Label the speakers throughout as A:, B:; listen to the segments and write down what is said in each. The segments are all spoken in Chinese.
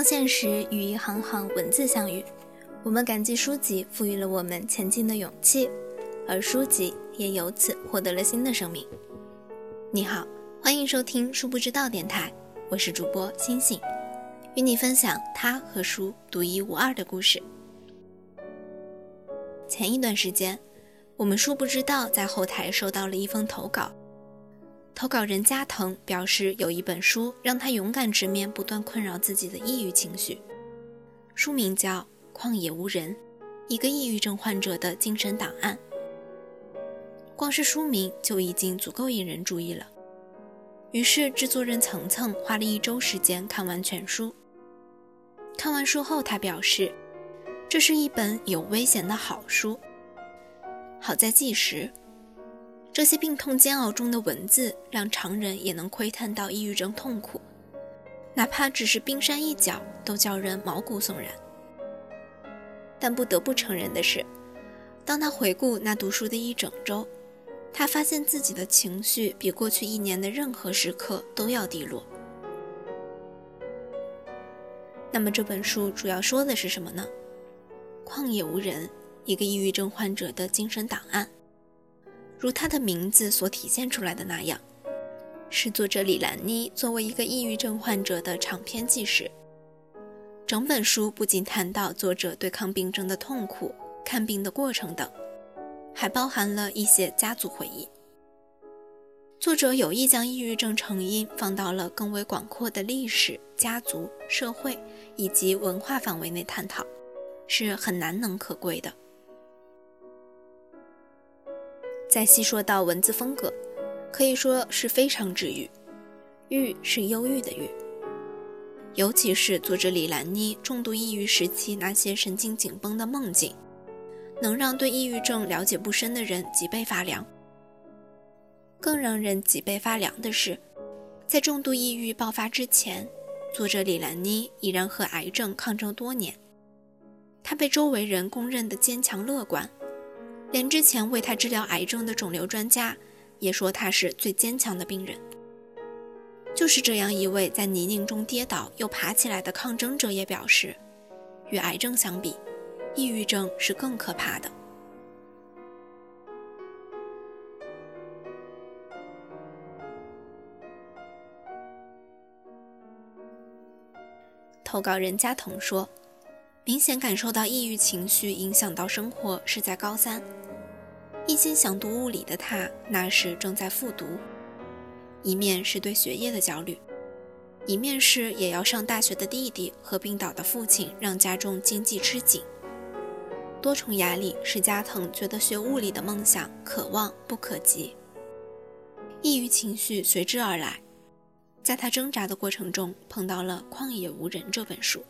A: 当现实与一行行文字相遇，我们感激书籍赋予了我们前进的勇气，而书籍也由此获得了新的生命。你好，欢迎收听《书不知道》电台，我是主播星星，与你分享他和书独一无二的故事。前一段时间，我们书不知道在后台收到了一封投稿。投稿人加藤表示，有一本书让他勇敢直面不断困扰自己的抑郁情绪，书名叫《旷野无人：一个抑郁症患者的精神档案》。光是书名就已经足够引人注意了。于是制作人层层花了一周时间看完全书。看完书后，他表示，这是一本有危险的好书。好在计时。这些病痛煎熬中的文字，让常人也能窥探到抑郁症痛苦，哪怕只是冰山一角，都叫人毛骨悚然。但不得不承认的是，当他回顾那读书的一整周，他发现自己的情绪比过去一年的任何时刻都要低落。那么这本书主要说的是什么呢？旷野无人，一个抑郁症患者的精神档案。如他的名字所体现出来的那样，是作者李兰妮作为一个抑郁症患者的长篇纪实。整本书不仅谈到作者对抗病症的痛苦、看病的过程等，还包含了一些家族回忆。作者有意将抑郁症成因放到了更为广阔的历史、家族、社会以及文化范围内探讨，是很难能可贵的。再细说到文字风格，可以说是非常治愈。郁是忧郁的郁，尤其是作者李兰妮重度抑郁时期那些神经紧绷的梦境，能让对抑郁症了解不深的人脊背发凉。更让人脊背发凉的是，在重度抑郁爆发之前，作者李兰妮已然和癌症抗争多年，她被周围人公认的坚强乐观。连之前为他治疗癌症的肿瘤专家，也说他是最坚强的病人。就是这样一位在泥泞中跌倒又爬起来的抗争者，也表示，与癌症相比，抑郁症是更可怕的。投稿人加藤说。明显感受到抑郁情绪影响到生活是在高三，一心想读物理的他那时正在复读，一面是对学业的焦虑，一面是也要上大学的弟弟和病倒的父亲让家中经济吃紧，多重压力使加藤觉得学物理的梦想可望不可及，抑郁情绪随之而来，在他挣扎的过程中碰到了《旷野无人》这本书。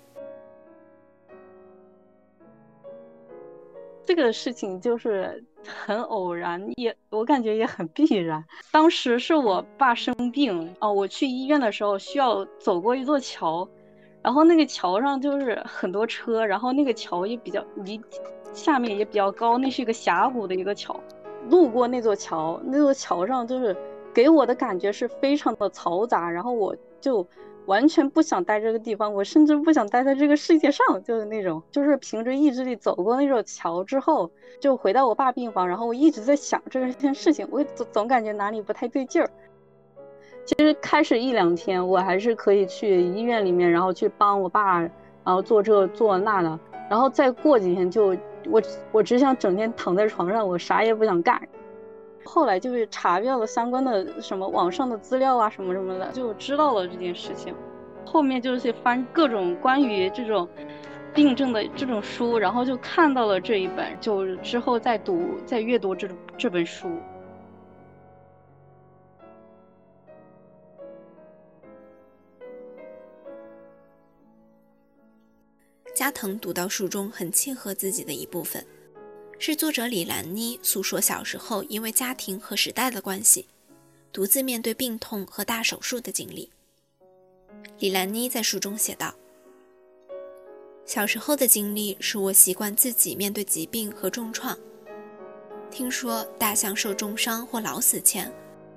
B: 这个事情就是很偶然，也我感觉也很必然。当时是我爸生病哦，我去医院的时候需要走过一座桥，然后那个桥上就是很多车，然后那个桥也比较离下面也比较高，那是一个峡谷的一个桥。路过那座桥，那座桥上就是给我的感觉是非常的嘈杂，然后我就。完全不想待这个地方，我甚至不想待在这个世界上，就是那种，就是凭着意志力走过那座桥之后，就回到我爸病房，然后我一直在想这件事情，我总总感觉哪里不太对劲儿。其实开始一两天，我还是可以去医院里面，然后去帮我爸，然后做这做那的，然后再过几天就我我只想整天躺在床上，我啥也不想干。后来就是查阅了相关的什么网上的资料啊，什么什么的，就知道了这件事情。后面就是翻各种关于这种病症的这种书，然后就看到了这一本，就之后再读、再阅读这这本书。
A: 加藤读到书中很契合自己的一部分。是作者李兰妮诉说小时候因为家庭和时代的关系，独自面对病痛和大手术的经历。李兰妮在书中写道：“小时候的经历使我习惯自己面对疾病和重创。听说大象受重伤或老死前，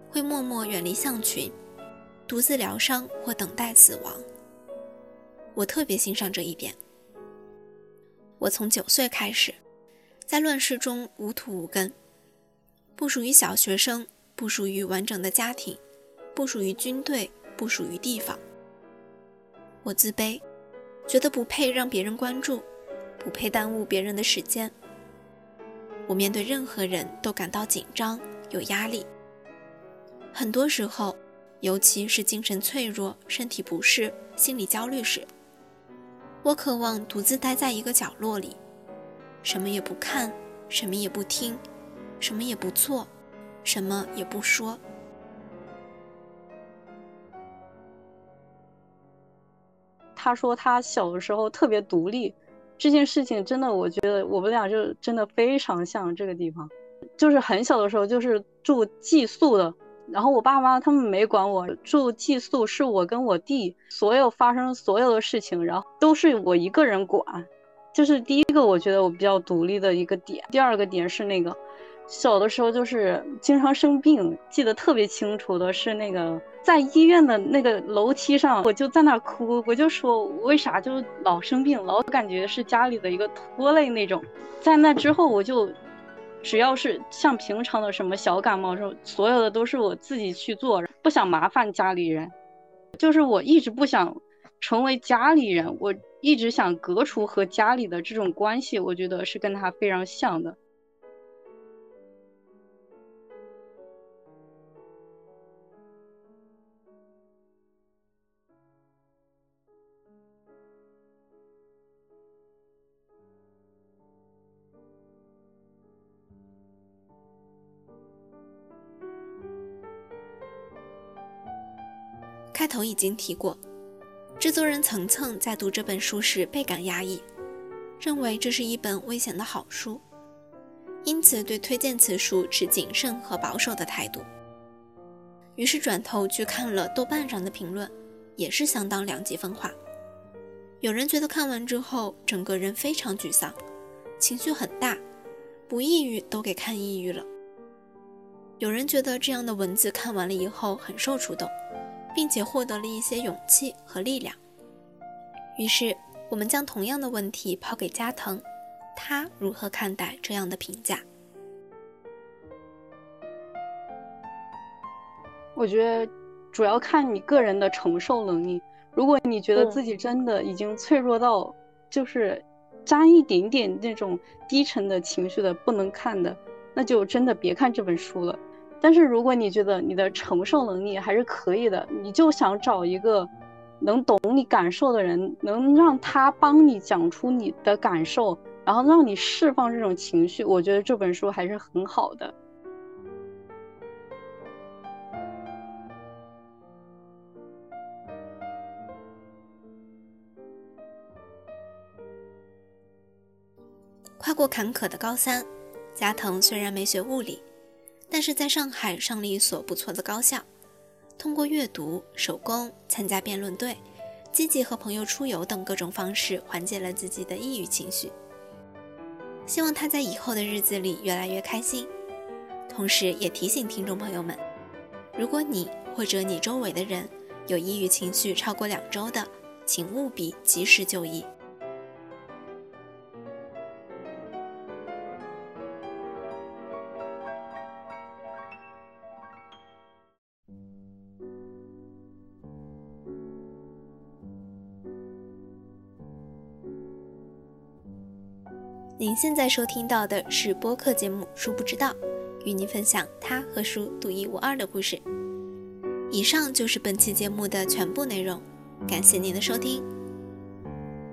A: 会默默远离象群，独自疗伤或等待死亡。我特别欣赏这一点。我从九岁开始，在乱世中无土无根，不属于小学生，不属于完整的家庭，不属于军队，不属于地方。我自卑，觉得不配让别人关注，不配耽误别人的时间。我面对任何人都感到紧张，有压力。很多时候，尤其是精神脆弱、身体不适、心理焦虑时。我渴望独自待在一个角落里，什么也不看，什么也不听，什么也不做，什么也不说。
B: 他说他小的时候特别独立，这件事情真的，我觉得我们俩就真的非常像这个地方，就是很小的时候就是住寄宿的。然后我爸妈他们没管我住寄宿，是我跟我弟所有发生所有的事情，然后都是我一个人管。就是第一个，我觉得我比较独立的一个点。第二个点是那个小的时候就是经常生病，记得特别清楚的是那个在医院的那个楼梯上，我就在那哭，我就说为啥就老生病，老感觉是家里的一个拖累那种。在那之后我就。只要是像平常的什么小感冒，候，所有的都是我自己去做，不想麻烦家里人。就是我一直不想成为家里人，我一直想革除和家里的这种关系。我觉得是跟他非常像的。
A: 开头已经提过，制作人层层在读这本书时倍感压抑，认为这是一本危险的好书，因此对推荐此书持谨慎和保守的态度。于是转头去看了豆瓣上的评论，也是相当两极分化。有人觉得看完之后整个人非常沮丧，情绪很大，不抑郁都给看抑郁了。有人觉得这样的文字看完了以后很受触动。并且获得了一些勇气和力量。于是，我们将同样的问题抛给加藤，他如何看待这样的评价？
B: 我觉得主要看你个人的承受能力。如果你觉得自己真的已经脆弱到就是沾一点点那种低沉的情绪的不能看的，那就真的别看这本书了。但是如果你觉得你的承受能力还是可以的，你就想找一个能懂你感受的人，能让他帮你讲出你的感受，然后让你释放这种情绪，我觉得这本书还是很好的。
A: 跨过坎坷的高三，加藤虽然没学物理。但是在上海上了一所不错的高校，通过阅读、手工、参加辩论队、积极和朋友出游等各种方式，缓解了自己的抑郁情绪。希望他在以后的日子里越来越开心。同时也提醒听众朋友们，如果你或者你周围的人有抑郁情绪超过两周的，请务必及时就医。您现在收听到的是播客节目《书不知道》，与您分享他和书独一无二的故事。以上就是本期节目的全部内容，感谢您的收听。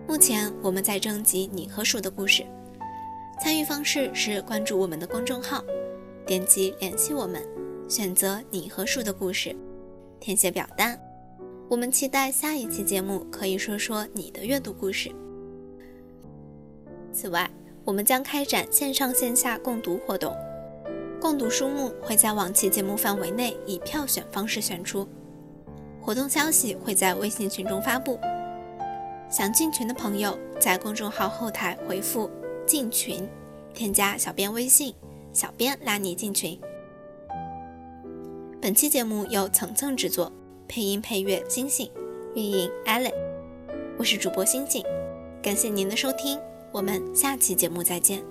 A: 目前我们在征集你和书的故事，参与方式是关注我们的公众号，点击联系我们，选择你和书的故事，填写表单。我们期待下一期节目可以说说你的阅读故事。此外，我们将开展线上线下共读活动，共读书目会在往期节目范围内以票选方式选出，活动消息会在微信群中发布。想进群的朋友，在公众号后台回复“进群”，添加小编微信，小编拉你进群。本期节目由层层制作，配音配乐星星，运营 Allen。我是主播心静，感谢您的收听，我们下期节目再见。